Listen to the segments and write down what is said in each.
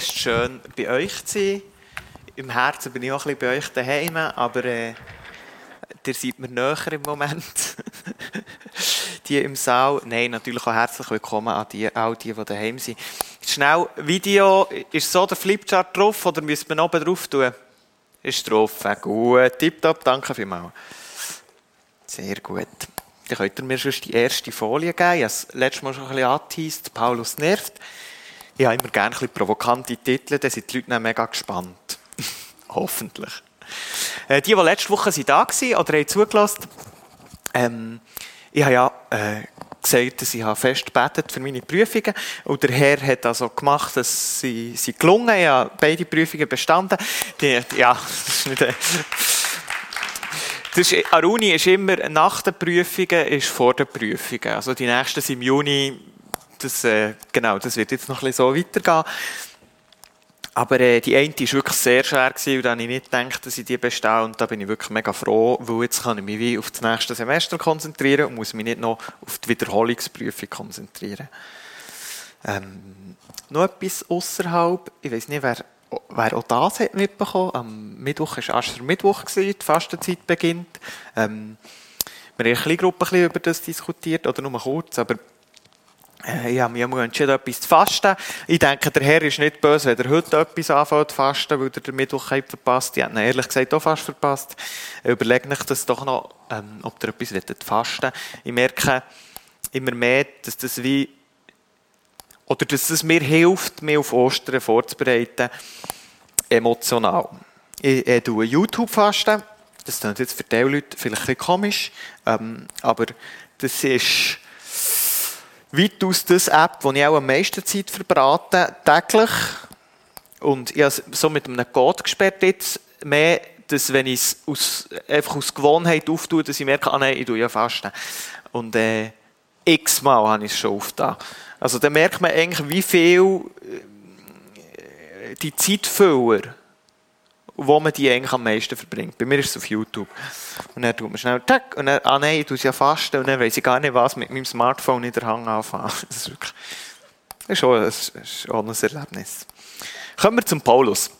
Es ist schön, bei euch zu sein. Im Herzen bin ich auch ein bisschen bei euch daheim, aber äh, ihr seid mir näher im Moment. die im Saal. Nein, natürlich auch herzlich willkommen an die, all die, die daheim sind. Schnell, Video, ist so der Flipchart drauf oder müssen wir oben drauf tun? Ist drauf. Gut, tipptopp, danke vielmals. Sehr gut. Dann könnt ihr mir schon die erste Folie geben. Ich habe es letztes Mal schon ein bisschen angeteased. Paulus nervt. Ich habe immer gerne ein provokante Titel, dann sind die Leute dann mega gespannt. Hoffentlich. Äh, die, die letzte Woche da waren oder haben zugelassen, ähm, ich habe ja äh, gesagt, dass ich fest gebetet für meine Prüfungen und der Herr hat also gemacht, dass sie, sie gelungen. Ich habe beide Prüfungen bestanden. Die, ja, das ist nicht... Äh, das ist, Aruni ist immer nach den Prüfungen, ist vor den Prüfungen. Also die nächsten sind im Juni, das, äh, genau, das wird jetzt noch ein bisschen so weitergehen. Aber äh, die eine war wirklich sehr schwer gewesen, und da habe ich nicht gedacht, dass ich die bestehe. Und da bin ich wirklich mega froh, weil jetzt kann ich mich wie auf das nächste Semester konzentrieren und muss mich nicht noch auf die Wiederholungsprüfung konzentrieren. Ähm, noch etwas außerhalb, ich weiß nicht, wer, wer auch das hat mitbekommen. Am Mittwoch war Ascher Mittwoch, gewesen, die Fastenzeit beginnt. Ähm, wir haben in einer kleinen Gruppe über das diskutiert, oder nur kurz, aber ich habe mich entschieden, etwas zu fasten. Ich denke, der Herr ist nicht böse, wenn er heute etwas anfängt zu fasten, weil er den Mittwoch verpasst. Ich habe ihn ehrlich gesagt auch fast verpasst. Ich überlege mich das doch noch, ähm, ob er etwas fasten Ich merke immer mehr, dass das wie, oder dass es mir hilft, mich auf Ostern vorzubereiten, emotional. Ich, ich tue YouTube fasten. Das klingt jetzt für die Leute vielleicht ein bisschen komisch, ähm, aber das ist, weitaus das App, wo ich auch am meisten Zeit verbrate, täglich. Und ich habe so mit einem Code gesperrt jetzt mehr, dass wenn ich es aus, einfach aus Gewohnheit auftue, dass ich merke, ah nein, ich tue ja fasten. Und äh, x-mal habe ich es schon aufgetan. Also da merkt man eigentlich, wie viel äh, die Zeitfüller wo man die eigentlich am meisten verbringt. Bei mir ist es auf YouTube. Und dann tut man schnell, tack, und dann, ah nein, ich tue es ja fasten, und dann weiß ich gar nicht, was mit meinem Smartphone in der Hand anfangen. Das ist wirklich, das ist schon, das ist auch ein Erlebnis. Kommen wir zum Paulus.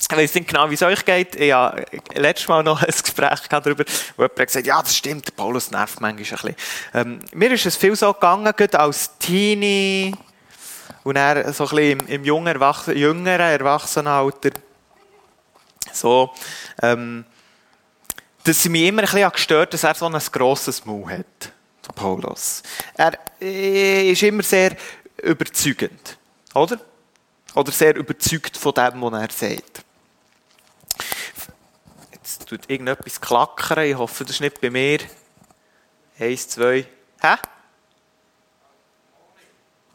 Ich weiß nicht genau, wie es euch geht. Ich habe letztes Mal noch ein Gespräch darüber, wo jemand gesagt hat, ja, das stimmt, Paulus nervt manchmal ein bisschen. Ähm, mir ist es viel so gegangen, gerade als Teenie und er so ein bisschen im, im jungen, Erwachsenen, jüngeren Erwachsenenalter so, ähm, dass sie mich immer ein bisschen gestört dass er so ein grosses Maul hat, der Paulus. Er äh, ist immer sehr überzeugend, oder? Oder sehr überzeugt von dem, was er sagt. Jetzt tut irgendetwas klackern, ich hoffe, das ist nicht bei mir. Eins, zwei. Hä?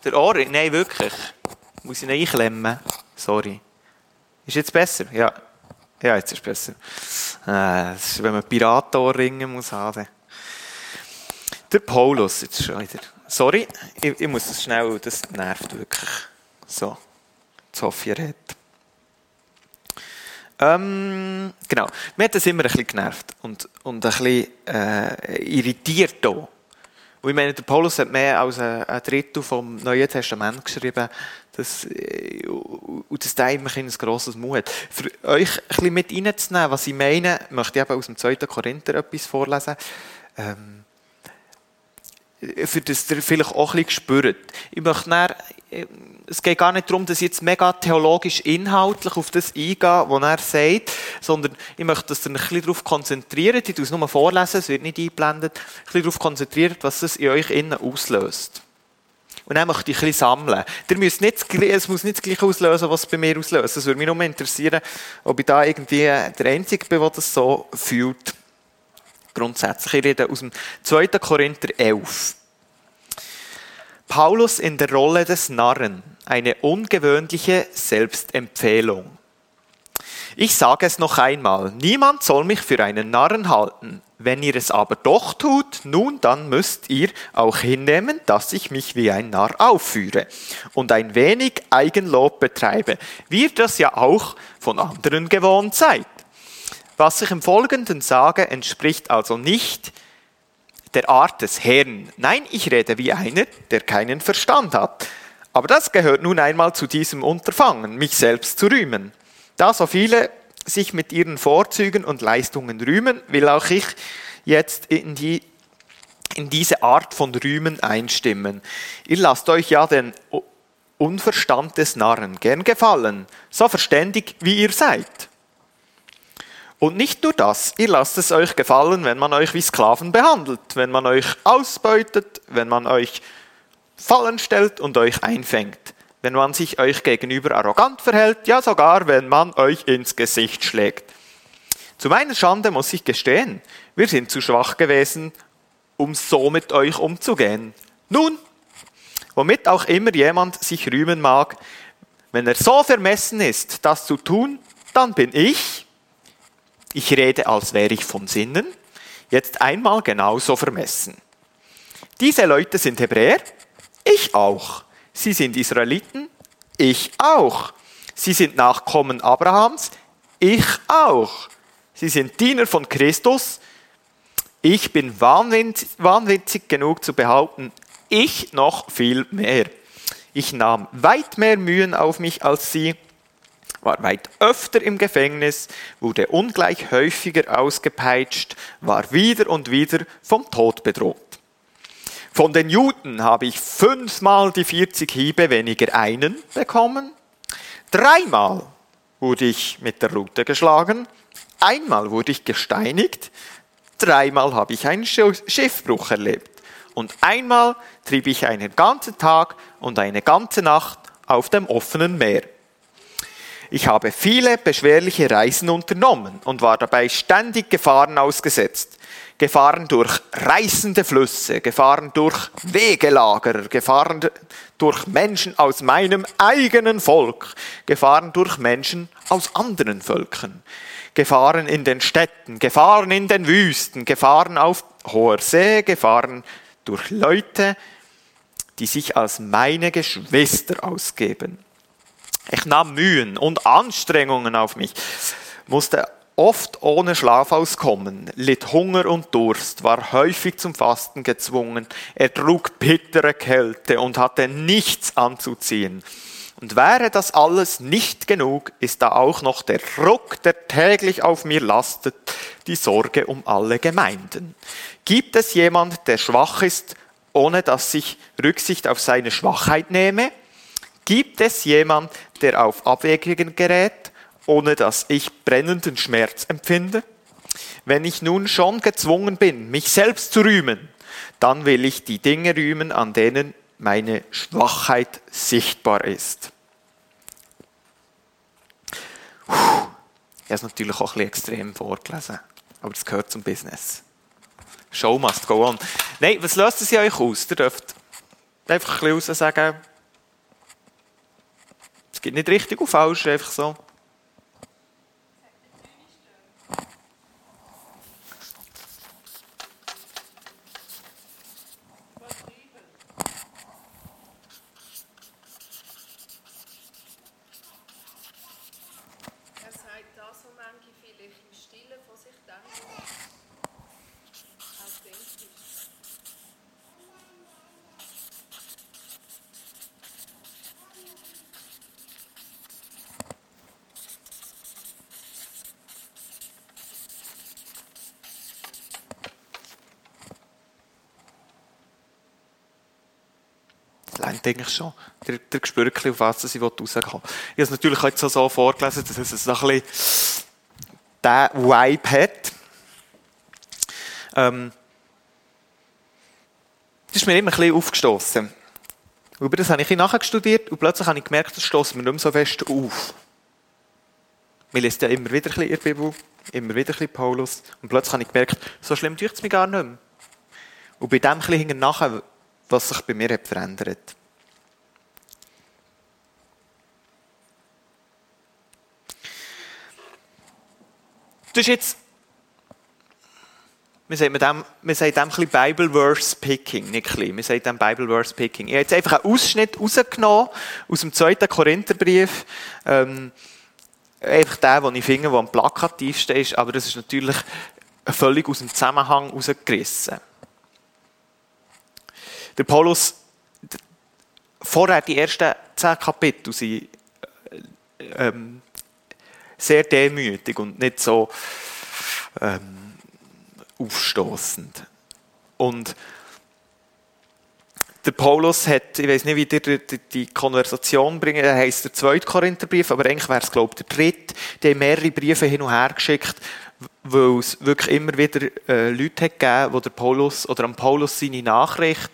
Der Ohr? Nein, wirklich. Muss ich ihn einklemmen? Sorry. Ist jetzt besser? Ja. Ja, jetzt ist es besser. Äh, ist, wenn man Piratenohrringe muss haben. Der Paulus, jetzt schon wieder. Sorry, ich, ich, muss das schnell, das nervt wirklich. So, jetzt hoffe ich, ihr redet. Ähm, genau, mir hat das immer ein bisschen genervt und, und ein bisschen äh, irritiert auch. Und ich meine, der Paulus hat mehr als ein, Drittel vom Neuen Testament geschrieben, dass, äh, und dass der immer ein grosses Mut hat. Für euch ein bisschen mit reinzunehmen, was ich meine, möchte ich eben aus dem 2. Korinther etwas vorlesen. Ähm, für das ihr vielleicht auch ein bisschen spürt. Ich möchte dann, es geht gar nicht darum, dass ich jetzt mega theologisch inhaltlich auf das eingehe, was er sagt, sondern ich möchte, dass ihr euch ein bisschen darauf konzentriert, ich tue es nur vorlesen, es wird nicht eingeblendet, ein bisschen darauf konzentriert, was es in euch innen auslöst. Und dann möchte ich ein bisschen sammeln. Ihr müsst nicht, es muss nicht das Gleiche auslösen, was es bei mir auslöst. Es würde mich nur interessieren, ob ich da irgendwie der Einzige bin, der das so fühlt. Grundsätzlich. Ich rede aus dem 2. Korinther 11. Paulus in der Rolle des Narren. Eine ungewöhnliche Selbstempfehlung. Ich sage es noch einmal, niemand soll mich für einen Narren halten. Wenn ihr es aber doch tut, nun dann müsst ihr auch hinnehmen, dass ich mich wie ein Narr aufführe und ein wenig Eigenlob betreibe, wie ihr das ja auch von anderen gewohnt seid. Was ich im Folgenden sage, entspricht also nicht der Art des Herrn. Nein, ich rede wie einer, der keinen Verstand hat. Aber das gehört nun einmal zu diesem Unterfangen, mich selbst zu rühmen. Da so viele sich mit ihren Vorzügen und Leistungen rühmen, will auch ich jetzt in, die, in diese Art von Rühmen einstimmen. Ihr lasst euch ja den Unverstand des Narren gern gefallen, so verständig wie ihr seid. Und nicht nur das, ihr lasst es euch gefallen, wenn man euch wie Sklaven behandelt, wenn man euch ausbeutet, wenn man euch Fallen stellt und euch einfängt, wenn man sich euch gegenüber arrogant verhält, ja sogar wenn man euch ins Gesicht schlägt. Zu meiner Schande muss ich gestehen, wir sind zu schwach gewesen, um so mit euch umzugehen. Nun, womit auch immer jemand sich rühmen mag, wenn er so vermessen ist, das zu tun, dann bin ich, ich rede, als wäre ich von Sinnen, jetzt einmal genauso vermessen. Diese Leute sind Hebräer, ich auch. Sie sind Israeliten, ich auch. Sie sind Nachkommen Abrahams, ich auch. Sie sind Diener von Christus, ich bin wahnwitzig genug zu behaupten, ich noch viel mehr. Ich nahm weit mehr Mühen auf mich als sie, war weit öfter im Gefängnis, wurde ungleich häufiger ausgepeitscht, war wieder und wieder vom Tod bedroht. Von den Juden habe ich fünfmal die 40 Hiebe weniger einen bekommen. Dreimal wurde ich mit der Rute geschlagen. Einmal wurde ich gesteinigt. Dreimal habe ich einen Schiffbruch erlebt. Und einmal trieb ich einen ganzen Tag und eine ganze Nacht auf dem offenen Meer. Ich habe viele beschwerliche Reisen unternommen und war dabei ständig Gefahren ausgesetzt. Gefahren durch reißende Flüsse, Gefahren durch Wegelager, Gefahren durch Menschen aus meinem eigenen Volk, Gefahren durch Menschen aus anderen Völkern, Gefahren in den Städten, Gefahren in den Wüsten, Gefahren auf hoher See, Gefahren durch Leute, die sich als meine Geschwister ausgeben. Ich nahm Mühen und Anstrengungen auf mich, musste oft ohne Schlaf auskommen, litt Hunger und Durst, war häufig zum Fasten gezwungen, ertrug bittere Kälte und hatte nichts anzuziehen. Und wäre das alles nicht genug, ist da auch noch der Druck, der täglich auf mir lastet, die Sorge um alle Gemeinden. Gibt es jemand, der schwach ist, ohne dass ich Rücksicht auf seine Schwachheit nehme? Gibt es jemand, der auf Abwägungen gerät, ohne dass ich brennenden Schmerz empfinde? Wenn ich nun schon gezwungen bin, mich selbst zu rühmen, dann will ich die Dinge rühmen, an denen meine Schwachheit sichtbar ist. Ich habe es natürlich auch ein bisschen extrem vorgelesen, aber das gehört zum Business. Show must go on. Nein, was löst es euch aus? Ihr dürft einfach ein bisschen sagen, es gibt nicht richtig und falsch, einfach so. Eigentlich schon. Der, der spürt ein auf was ich will. Ich habe es natürlich jetzt so vorgelesen, dass es ein bisschen diesen Vibe hat. Ähm, das ist mir immer ein bisschen aufgestoßen. Über das habe ich nachher studiert und plötzlich habe ich gemerkt, das stößt mir nicht mehr so fest auf. Wir lesen ja immer wieder ein bisschen in Bibel, immer wieder ein bisschen Paulus. Und plötzlich habe ich gemerkt, so schlimm tut es mir gar nicht mehr. Und bei dem ein bisschen nachher, was sich bei mir hat verändert. Das ist jetzt, wir sagen dem, wir dem ein bisschen Bible Verse Picking, nicht klein, wir sagen dem Bible Verse Picking. Ich habe jetzt einfach einen Ausschnitt rausgenommen aus dem zweiten Korintherbrief, ähm, einfach der, den ich finde, der am plakativsten ist, aber das ist natürlich völlig aus dem Zusammenhang rausgerissen. Der Paulus vorher, die ersten zehn Kapitel sind äh, ähm, sehr demütig und nicht so ähm, aufstoßend. Und der Paulus hat, ich weiß nicht, wie dir die, Konversation bringen, er heisst der zweite Korintherbrief, aber eigentlich wäre es, glaube ich, der dritte. Haben mehrere Briefe hin und her geschickt, weil es wirklich immer wieder äh, Leute hat gegeben, wo der Paulus, oder am Paulus seine Nachricht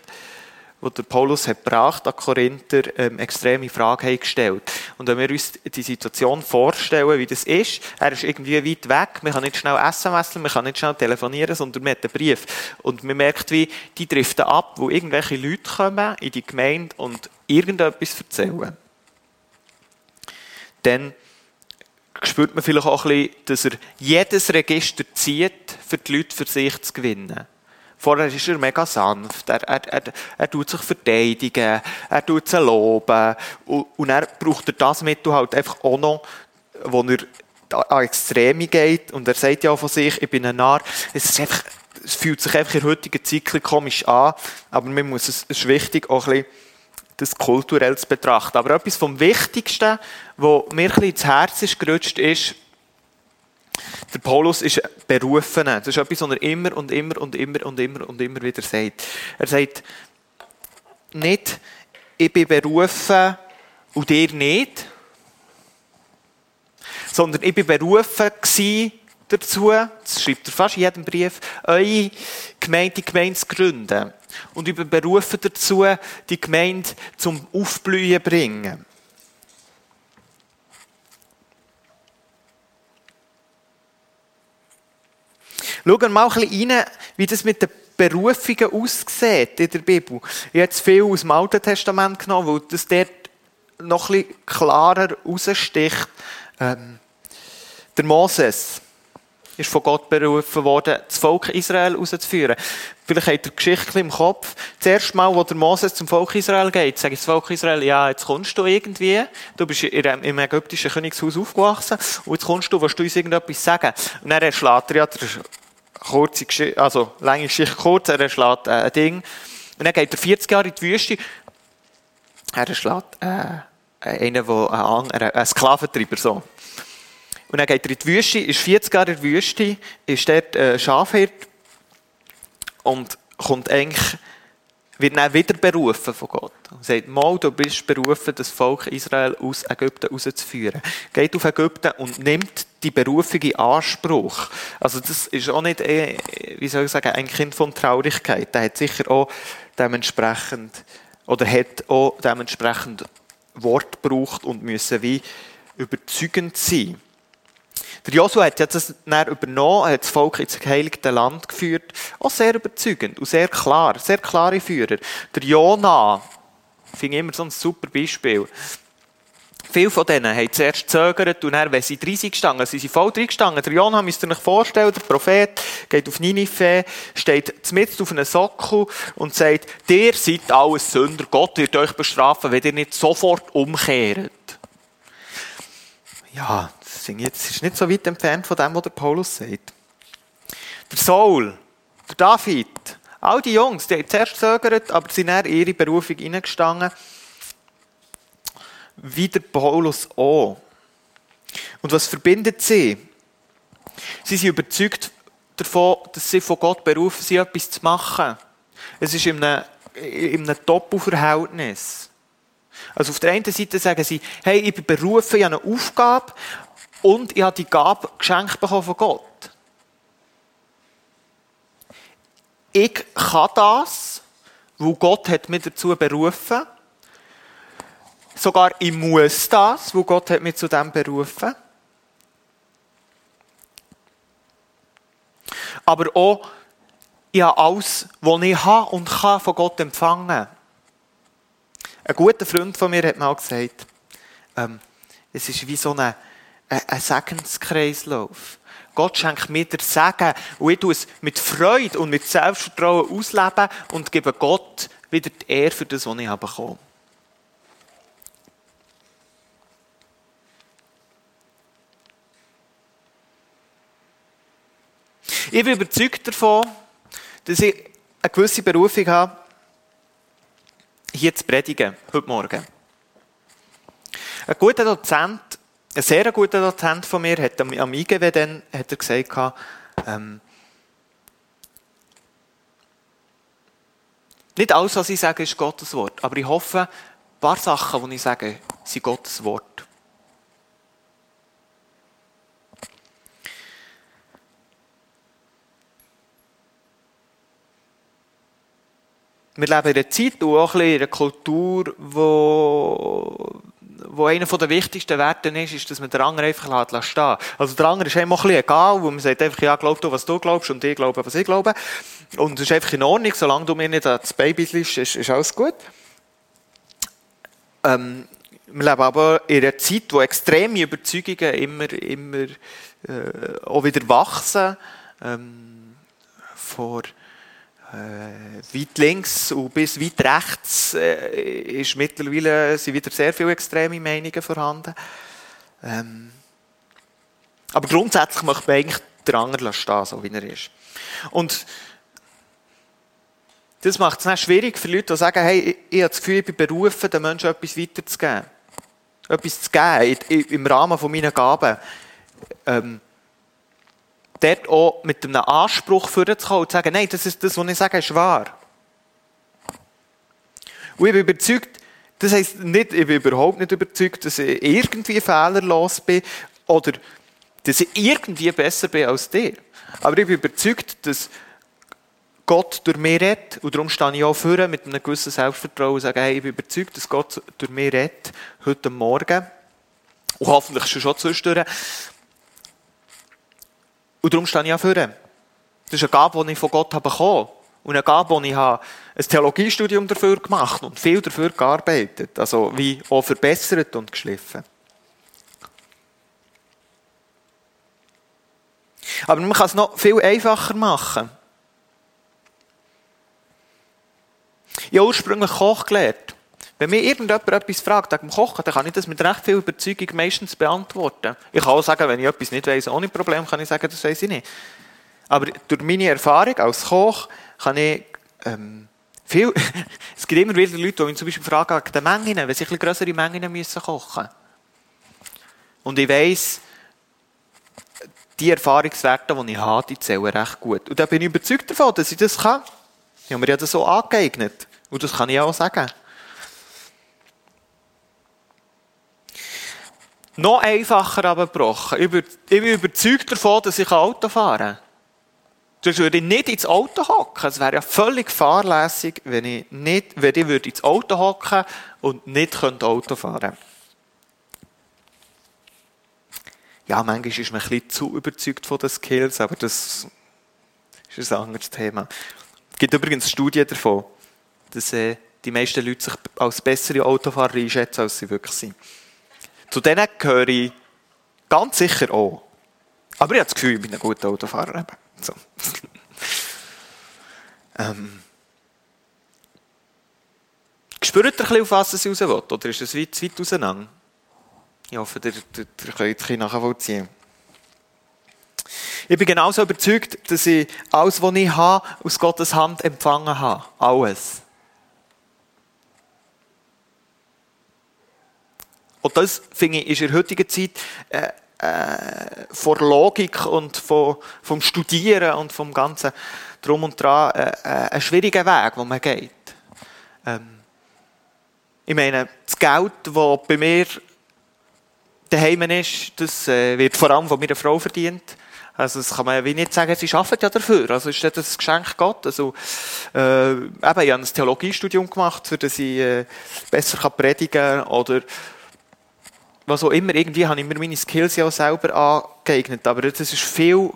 wo der Paulus hat gebracht an Korinther ähm, extreme Fragen haben gestellt. Und wenn wir uns die Situation vorstellen, wie das ist, er ist irgendwie weit weg, man kann nicht schnell SMS, man kann nicht schnell telefonieren, sondern man hat einen Brief. Und man merkt, wie die driften ab, wo irgendwelche Leute kommen in die Gemeinde und irgendetwas erzählen. Dann spürt man vielleicht auch ein bisschen, dass er jedes Register zieht, für die Leute für sich zu gewinnen. Vorher ist er mega sanft, er, er, er, er tut sich verteidigen, er tut sie loben und, und er braucht er das Mittel halt einfach auch noch, wo er an Extreme geht und er sagt ja auch von sich, ich bin ein Narr. Es, ist einfach, es fühlt sich einfach in der heutigen Zeit komisch an, aber man muss es, ist wichtig, auch ein bisschen das kulturell zu betrachten. Aber etwas vom Wichtigsten, was mir ein bisschen ins Herz ist gerutscht, ist, der Paulus ist berufen. Das ist etwas, was er immer und immer und immer und immer und immer wieder sagt. Er sagt nicht, ich bin berufen und ihr nicht, sondern ich bin berufen dazu, das schreibt er fast in jedem Brief, eure Gemeinde, die Gemeinde zu gründen. Und ich bin berufen dazu, die Gemeinde zum Aufblühen zu bringen. Schauen wir mal ein bisschen rein, wie das mit den Berufungen aussieht in der Bibel. Ich habe jetzt viel aus dem Alten Testament genommen, weil das dort noch ein bisschen klarer raussticht. Ähm, der Moses ist von Gott berufen worden, das Volk Israel herauszuführen. Vielleicht habt ihr die Geschichte im Kopf. Das erste Mal, wo der Moses zum Volk Israel geht, sagt das Volk Israel, ja, jetzt kommst du irgendwie. Du bist im ägyptischen Königshaus aufgewachsen und jetzt kommst du, willst du uns irgendetwas sagen. Und dann schlägt er ja kurze Geschichte, also lange Geschichte kurz, er schlägt äh, ein Ding. Und dann geht er 40 Jahre in die Wüste. Er schlägt äh, einen, der ein, ein Sklaventreiber so. Und dann geht er in die Wüste, ist 40 Jahre in der Wüste, ist dort äh, Schafhirt und kommt eigentlich wird dann wieder berufen von Gott. Und sagt, mal, du bist berufen, das Volk Israel aus Ägypten rauszuführen. Geht auf Ägypten und nimmt die Berufung in Anspruch. Also das ist auch nicht, äh, wie soll ich sagen, ein Kind von Traurigkeit. Der hat sicher auch dementsprechend, oder hat auch dementsprechend Wort gebraucht und müssen wie überzeugend sein. Der Joshua hat das dann übernommen, hat das Volk ins geheiligte Land geführt. Auch sehr überzeugend und sehr klar, sehr klare Führer. Der Jona, finde ich immer so ein super Beispiel. Viele von denen haben zuerst gezögert und dann, wenn sie 30 gestanden sind sie voll gestanden. Der Jona müsst ihr euch vorstellen, der Prophet geht auf Ninive, steht mitten auf einem Sockel und sagt, ihr seid alles Sünder, Gott wird euch bestrafen, wenn ihr nicht sofort umkehrt. Ja, das ist nicht so weit entfernt von dem, was der Paulus sagt. Der Saul, der David, all die Jungs, die haben zuerst gezögert, aber sind in ihre Berufung hineingestanden. Wie der Paulus auch. Und was verbindet sie? Sie sind überzeugt davon, dass sie von Gott berufen sind, etwas zu machen. Es ist in einem, in einem Doppelverhältnis. Also auf der einen Seite sagen sie, hey, ich bin berufen, ich habe eine Aufgabe und ich habe die Gabe geschenkt bekommen von Gott. Ich kann das, wo Gott hat mich dazu berufen. Sogar ich muss das, wo Gott hat mich zu dem berufen. Aber auch, ich habe alles, was ich habe und kann, von Gott empfangen. Ein guter Freund von mir hat mal gesagt, ähm, es ist wie so eine ein Segenskreislauf. Gott schenkt mir der Segen und ich tue es mit Freude und mit Selbstvertrauen ausleben und gebe Gott wieder die Ehre für das, was ich habe. Ich bin überzeugt davon, dass ich eine gewisse Berufung habe, hier zu predigen, heute Morgen. Ein guter Dozent, ein sehr guter Dozent von mir, hat am, IGW dann, hat er gesagt, ähm, nicht alles, was ich sage, ist Gottes Wort, aber ich hoffe, ein paar Sachen, die ich sage, sind Gottes Wort. Wir leben in einer Zeit und auch in einer Kultur, wo, wo einer der wichtigsten Werte ist, ist, dass man den anderen einfach stehen lässt. Also der andere ist einem auch ein bisschen egal, wo man sagt einfach, ja, glaub du, was du glaubst und ich glaube, was ich glaube. Und es ist einfach in Ordnung, solange du mir nicht ans Baby liest, ist, ist alles gut. Ähm, wir leben aber in einer Zeit, wo extreme Überzeugungen immer, immer äh, auch wieder wachsen. Ähm, vor weit links und bis weit rechts äh, ist mittlerweile sind wieder sehr viele extreme Meinungen vorhanden. Ähm, aber grundsätzlich möchte man eigentlich den anderen stehen, so wie er ist. Und das macht es dann schwierig für Leute, die sagen, hey, ich, ich habe das Gefühl, ich bin berufen, den Menschen etwas weiterzugeben. Etwas zu geben im Rahmen von meinen Gaben. Ähm, dort auch mit einem Anspruch vorzukommen und zu sagen, nein, das ist das, was ich sage, ist wahr. Und ich bin überzeugt, das heisst nicht, ich bin überhaupt nicht überzeugt, dass ich irgendwie fehlerlos bin oder dass ich irgendwie besser bin als dir. Aber ich bin überzeugt, dass Gott durch mich redet. Und darum stehe ich auch vor mit einem gewissen Selbstvertrauen und sage, hey, ich bin überzeugt, dass Gott durch mich redet, heute Morgen. Und hoffentlich schon schon zwischendurch. Und darum stehe ich auch vor. Das ist eine Gabe, die ich von Gott habe bekommen Und eine Gabe, die ich habe ein Theologiestudium dafür gemacht und viel dafür gearbeitet. Also wie auch verbessert und geschliffen. Aber man kann es noch viel einfacher machen. Ich habe ursprünglich Koch gelernt. Wenn mir irgendjemand etwas fragt wegen Kochen, dann kann ich das mit recht viel Überzeugung meistens beantworten. Ich kann auch sagen, wenn ich etwas nicht weiß, ohne Problem, kann ich sagen, das weiß ich nicht. Aber durch meine Erfahrung als Koch kann ich ähm, viel. es gibt immer wieder Leute, die mich zum Beispiel fragen wegen den Mengen, wenn sie größere Mengen müssen kochen. Und ich weiss, die Erfahrungswerte, die ich habe, die zählen recht gut. Und da bin ich überzeugt davon, dass ich das kann. Ich habe mir ja das so angeeignet. Und das kann ich auch sagen. Noch einfacher aber gebrochen. Ich bin überzeugt davon, dass ich Auto fahren kann. Sonst würde ich nicht ins Auto hocken. Es wäre ja völlig fahrlässig, wenn ich, nicht, wenn ich ins Auto hocken und nicht Auto fahren könnte. Ja, manchmal ist man ein bisschen zu überzeugt von den Skills, aber das ist ein anderes Thema. Es gibt übrigens Studien davon, dass äh, die meisten Leute sich als bessere Autofahrer einschätzen, als sie wirklich sind. Zu denen gehöre ich ganz sicher auch. Aber ich habe das Gefühl, ich bin ein guter Autofahrer. So. ähm. Spürt ihr ein bisschen, auf was es raus will? Oder ist es weit, weit auseinander? Ich hoffe, ihr, ihr, ihr könnt es nachvollziehen. Ich bin genauso überzeugt, dass ich alles, was ich habe, aus Gottes Hand empfangen habe. Alles. Und das, finde ich, ist in der heutigen Zeit äh, äh, vor Logik und von, vom Studieren und vom ganzen Drum und Dran äh, äh, ein schwieriger Weg, wo man geht. Ähm, ich meine, das Geld, das bei mir daheim ist, das äh, wird vor allem von meiner Frau verdient. Also das kann man wie nicht sagen, sie arbeiten ja dafür. Also ist das ein Geschenk Gott. Also, äh, eben, ich habe ein Theologiestudium gemacht, für das ich äh, besser predigen kann oder was auch immer, irgendwie habe ich mir meine Skills ja auch selber angeeignet. Aber das ist viel,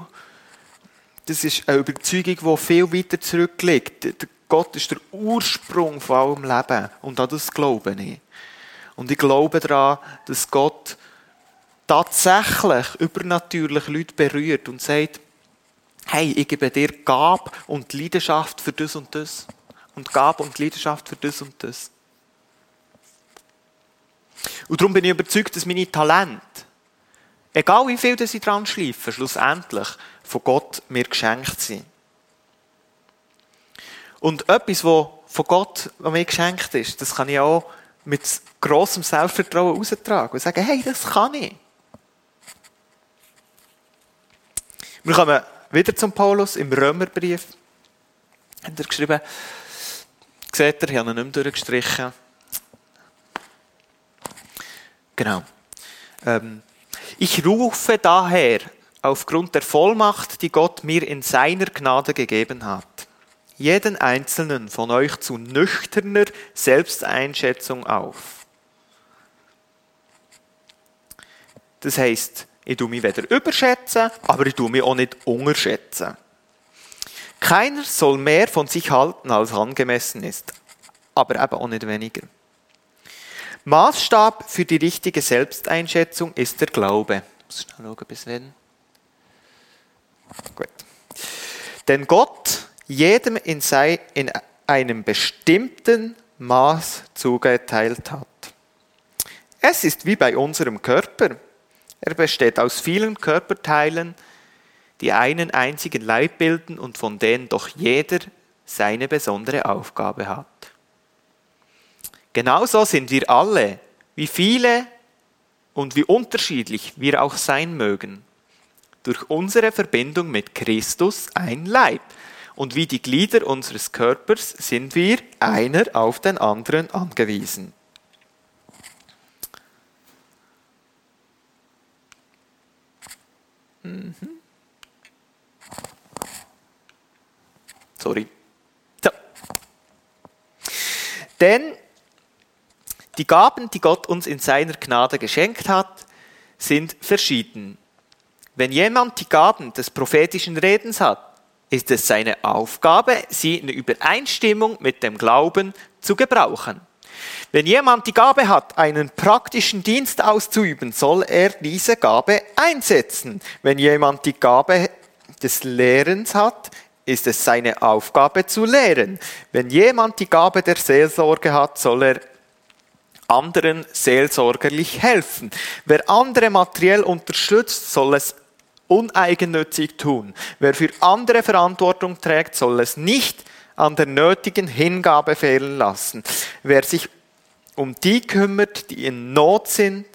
das ist eine Überzeugung, die viel weiter zurückliegt. Gott ist der Ursprung von allem Leben. Und an das glaube ich. Und ich glaube daran, dass Gott tatsächlich übernatürlich Leute berührt und sagt, hey, ich gebe dir Gab und Leidenschaft für das und das. Und Gab und Leidenschaft für das und das. Und darum bin ich überzeugt, dass meine Talente, egal wie viel sie dran schleifen, schlussendlich von Gott mir geschenkt sind. Und etwas, was von Gott, mir geschenkt ist, das kann ich auch mit grossem Selbstvertrauen austragen und sagen, hey, das kann ich. Wir kommen wieder zum Paulus im Römerbrief. Hat er geschrieben, seht ihr, ich habe ihn nicht mehr durchgestrichen. Genau. Ähm, ich rufe daher aufgrund der Vollmacht, die Gott mir in seiner Gnade gegeben hat, jeden einzelnen von euch zu nüchterner Selbsteinschätzung auf. Das heißt, ich tue mich weder überschätzen, aber ich tue mich auch nicht unterschätzen. Keiner soll mehr von sich halten, als angemessen ist, aber eben auch nicht weniger. Maßstab für die richtige Selbsteinschätzung ist der Glaube. Ich muss schnell schauen, bis wenn. Gut. Denn Gott jedem in, sei, in einem bestimmten Maß zugeteilt hat. Es ist wie bei unserem Körper. Er besteht aus vielen Körperteilen, die einen einzigen Leib bilden und von denen doch jeder seine besondere Aufgabe hat. Genauso sind wir alle, wie viele und wie unterschiedlich wir auch sein mögen, durch unsere Verbindung mit Christus ein Leib. Und wie die Glieder unseres Körpers sind wir einer auf den anderen angewiesen. Mhm. Sorry. So. Denn die Gaben, die Gott uns in seiner Gnade geschenkt hat, sind verschieden. Wenn jemand die Gaben des prophetischen Redens hat, ist es seine Aufgabe, sie in Übereinstimmung mit dem Glauben zu gebrauchen. Wenn jemand die Gabe hat, einen praktischen Dienst auszuüben, soll er diese Gabe einsetzen. Wenn jemand die Gabe des Lehrens hat, ist es seine Aufgabe zu lehren. Wenn jemand die Gabe der Seelsorge hat, soll er anderen seelsorgerlich helfen. Wer andere materiell unterstützt, soll es uneigennützig tun. Wer für andere Verantwortung trägt, soll es nicht an der nötigen Hingabe fehlen lassen. Wer sich um die kümmert, die in Not sind,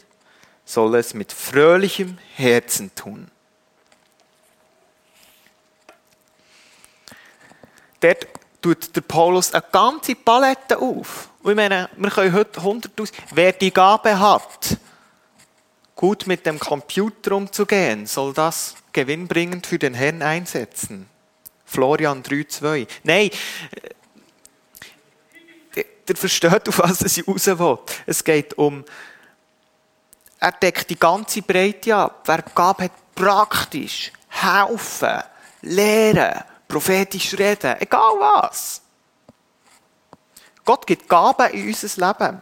soll es mit fröhlichem Herzen tun. Dort tut der Paulus eine ganze Palette auf. Und ich meine, wir können heute 100.000, wer die Gabe hat, gut mit dem Computer umzugehen, soll das gewinnbringend für den Herrn einsetzen. Florian 3,2. Nein, der versteht, auf was er raus will. Es geht um, er deckt die ganze Breite ab. Wer Gabe hat, praktisch, helfen, lehren, prophetisch reden, egal was. Gott gibt Gaben in unser Leben.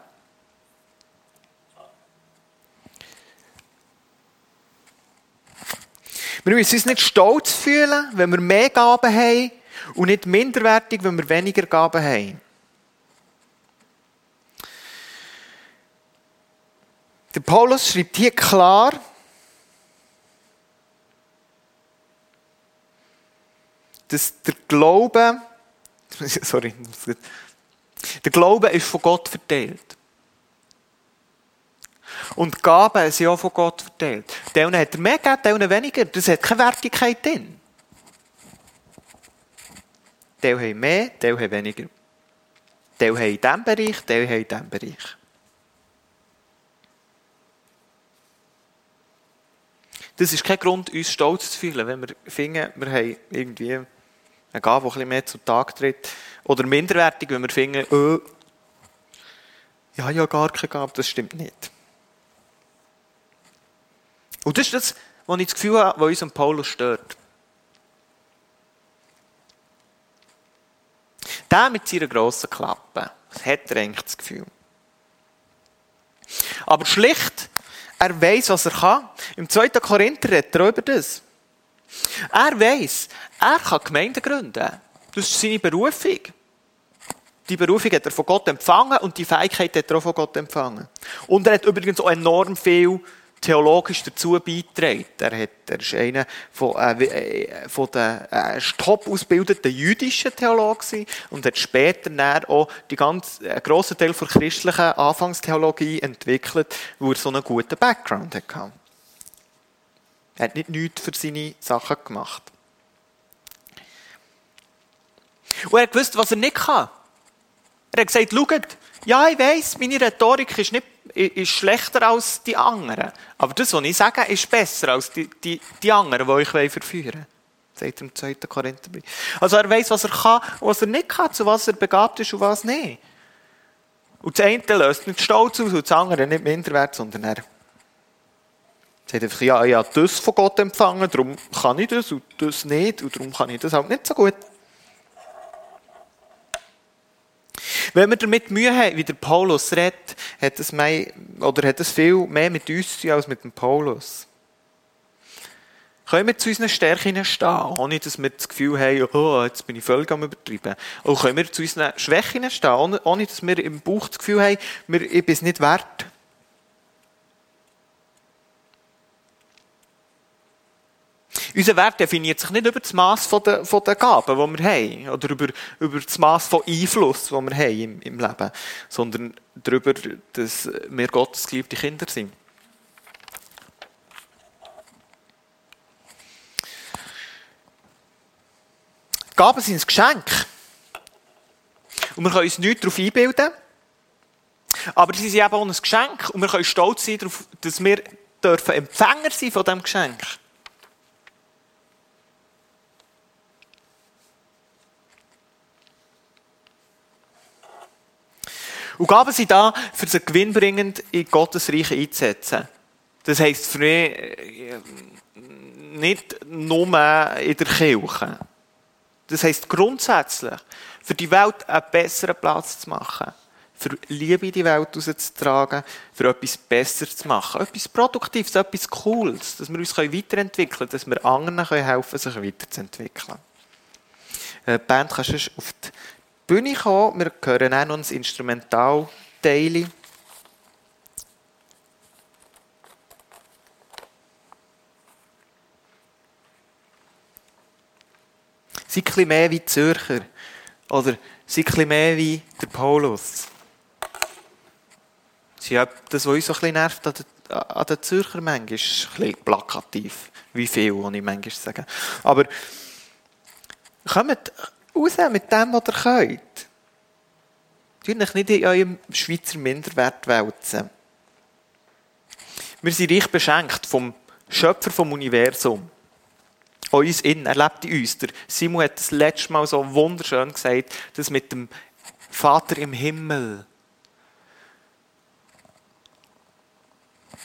Wir müssen uns nicht stolz fühlen, wenn wir mehr Gaben haben und nicht minderwertig, wenn wir weniger Gaben haben. Der Paulus schreibt hier klar, dass der Glaube, sorry, der Glaube ist von Gott verteilt. Und Gaben sind auch von Gott verteilt. Teilen hat mehr gegeben, teilen weniger. Das hat keine Wertigkeit drin. Teil haben mehr, Teil haben weniger. Teil haben in diesem Bereich, Teil haben in diesem Bereich. Das ist kein Grund, uns stolz zu fühlen, wenn wir finden, wir haben irgendwie eine Gabe, die ein bisschen mehr zu Tag tritt. Oder minderwertig, wenn wir finden, oh, ja, ja, gar keine Gabe, das stimmt nicht. Und das ist das, was ich das Gefühl habe, was uns an Paulus stört. Der mit seiner grossen Klappe, das hat er eigentlich das Gefühl. Aber schlicht, er weiß, was er kann. Im 2. Korinther redet er über das. Er weiß, er kann Gemeinden gründen. Das ist seine Berufung. Die Berufung hat er von Gott empfangen und die Fähigkeit hat er auch von Gott empfangen. Und er hat übrigens auch enorm viel theologisch dazu beitragen. Er, hat, er ist einer von, äh, von den äh, top ausgebildeten jüdischen Theologen und hat später dann auch die ganz, einen grossen Teil der christlichen Anfangstheologie entwickelt, wo er so einen guten Background hatte. Er hat nicht nichts für seine Sachen gemacht. Und er gewusst, was er nicht kann. Er hat gesagt, schaut, ja, ich weiss, meine Rhetorik ist, nicht, ist schlechter als die anderen. Aber das, was ich sage, ist besser als die, die, die anderen, die ich verführen will. Sagt er im 2. Korintherbrief. Also er weiss, was er kann und was er nicht kann, zu was er begabt ist und was nicht. Und das eine löst nicht Stolz aus und das andere nicht Minderwert, sondern er sagt einfach, ja, ich habe das von Gott empfangen, darum kann ich das und das nicht und darum kann ich das halt nicht so gut. Wenn wir damit Mühe haben, wie der Paulus redet, hat es, mehr, oder hat es viel mehr mit uns zu tun als mit dem Paulus. Können wir zu unseren Stärken stehen, ohne dass wir das Gefühl haben, oh, jetzt bin ich völlig am Übertreiben. Oder können wir zu unseren Schwächen stehen, ohne dass wir im Bauch das Gefühl haben, ich bin es nicht wert. Unser Wert definiert sich nicht über das Maß der, der Gaben, die wir haben, oder über, über das Maß von Einfluss, das wir haben im, im Leben, sondern darüber, dass wir Gottes geliebte Kinder sind. Gaben sind ein Geschenk. Und wir können uns nicht darauf einbilden. Aber sie sind eben auch ein Geschenk. Und wir können stolz sein dass wir dürfen Empfänger sein von diesem Geschenk. Und Gaben sind da, für sie gewinnbringend in Gottes Reich einzusetzen. Das heisst für mich äh, nicht nur in der Kirche. Das heisst grundsätzlich, für die Welt einen besseren Platz zu machen. Für Liebe in die Welt rauszutragen, für etwas Besseres zu machen. Etwas Produktives, etwas Cooles, dass wir uns weiterentwickeln können, dass wir anderen helfen können, sich weiterzuentwickeln. Äh, Band kannst du auf die Bühne kommen. Wir hören auch noch ein Instrumentalteil. Sei ein mehr wie Zürcher. Oder sei ein mehr wie der Paulus. Das, was uns so ein nervt an den, an den Zürcher manchmal, ist ein plakativ. Wie viel, kann ich manchmal sagen. Aber kommt raus mit dem, was ihr könnt. Tut euch nicht in eurem Schweizer Minderwert wälzen. Wir sind reich beschenkt vom Schöpfer vom Universum. Uns in, er lebt in uns. Der Simon hat das letzte Mal so wunderschön gesagt, dass mit dem Vater im Himmel.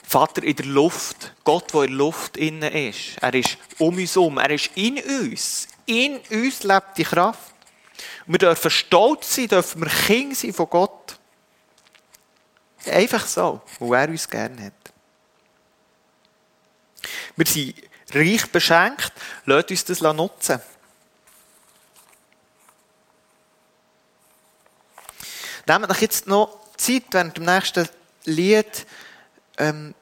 Vater in der Luft, Gott, der in der Luft innen ist. Er ist um uns herum, er ist in uns. In uns lebt die Kraft. Und wir dürfen stolz sein, dürfen wir Kind sein von Gott. Einfach so, weil er uns gerne hat. Wir sind reich beschenkt, lasst uns das nutzen. Nehmt euch jetzt noch Zeit, während dem nächsten Lied ähm,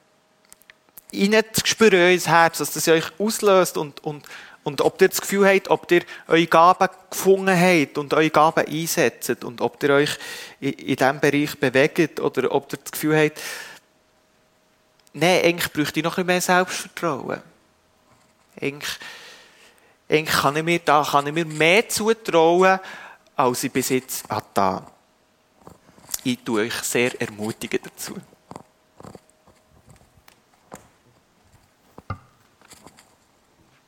reinzuspüren in euer Herz, dass das euch auslöst und, und und ob ihr das Gefühl habt, ob ihr eure Gaben gefunden habt und eure Gaben einsetzt und ob ihr euch in diesem Bereich bewegt oder ob ihr das Gefühl habt, nein, eigentlich bräuchte ich noch ein bisschen mehr Selbstvertrauen. Eigentlich, eigentlich kann ich mir da, kann ich mir mehr zutrauen, als ich bis jetzt da. Ich tue euch sehr ermutigen dazu.